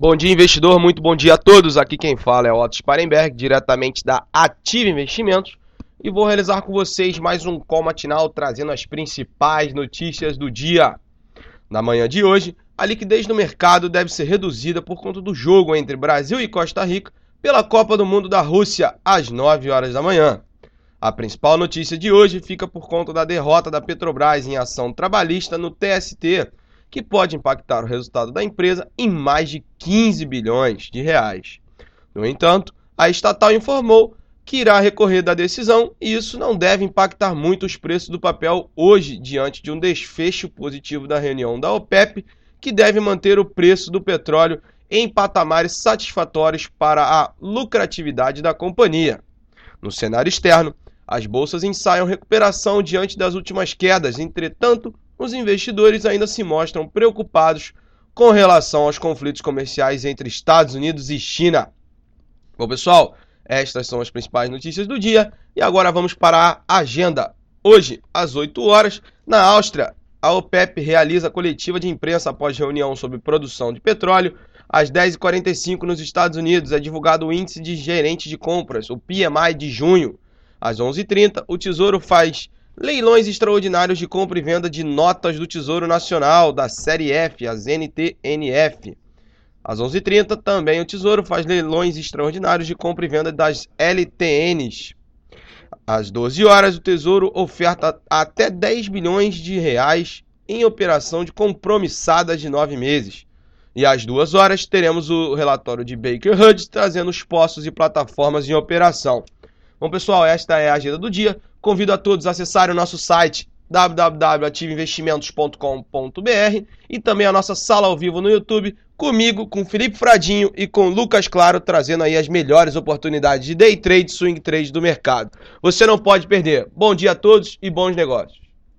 Bom dia, investidor. Muito bom dia a todos. Aqui quem fala é Otto Sparenberg, diretamente da Ativa Investimentos. E vou realizar com vocês mais um call matinal trazendo as principais notícias do dia. Na manhã de hoje, a liquidez no mercado deve ser reduzida por conta do jogo entre Brasil e Costa Rica pela Copa do Mundo da Rússia, às 9 horas da manhã. A principal notícia de hoje fica por conta da derrota da Petrobras em ação trabalhista no TST que pode impactar o resultado da empresa em mais de 15 bilhões de reais. No entanto, a estatal informou que irá recorrer da decisão e isso não deve impactar muito os preços do papel hoje, diante de um desfecho positivo da reunião da OPEP, que deve manter o preço do petróleo em patamares satisfatórios para a lucratividade da companhia. No cenário externo, as bolsas ensaiam recuperação diante das últimas quedas, entretanto, os investidores ainda se mostram preocupados com relação aos conflitos comerciais entre Estados Unidos e China. Bom, pessoal, estas são as principais notícias do dia e agora vamos para a agenda. Hoje, às 8 horas, na Áustria, a OPEP realiza coletiva de imprensa após reunião sobre produção de petróleo. Às 10h45, nos Estados Unidos, é divulgado o índice de gerente de compras, o PMI de junho. Às 11h30, o Tesouro faz Leilões extraordinários de compra e venda de notas do Tesouro Nacional, da Série F, as NTNF. Às 11h30, também o Tesouro faz leilões extraordinários de compra e venda das LTNs. Às 12 horas, o Tesouro oferta até 10 bilhões de reais em operação de compromissadas de nove meses. E às duas horas, teremos o relatório de Baker Hudge trazendo os postos e plataformas em operação. Bom, pessoal, esta é a agenda do dia. Convido a todos a acessarem o nosso site www.ativeinvestimentos.com.br e também a nossa sala ao vivo no YouTube, comigo, com Felipe Fradinho e com Lucas Claro, trazendo aí as melhores oportunidades de day trade, swing trade do mercado. Você não pode perder. Bom dia a todos e bons negócios.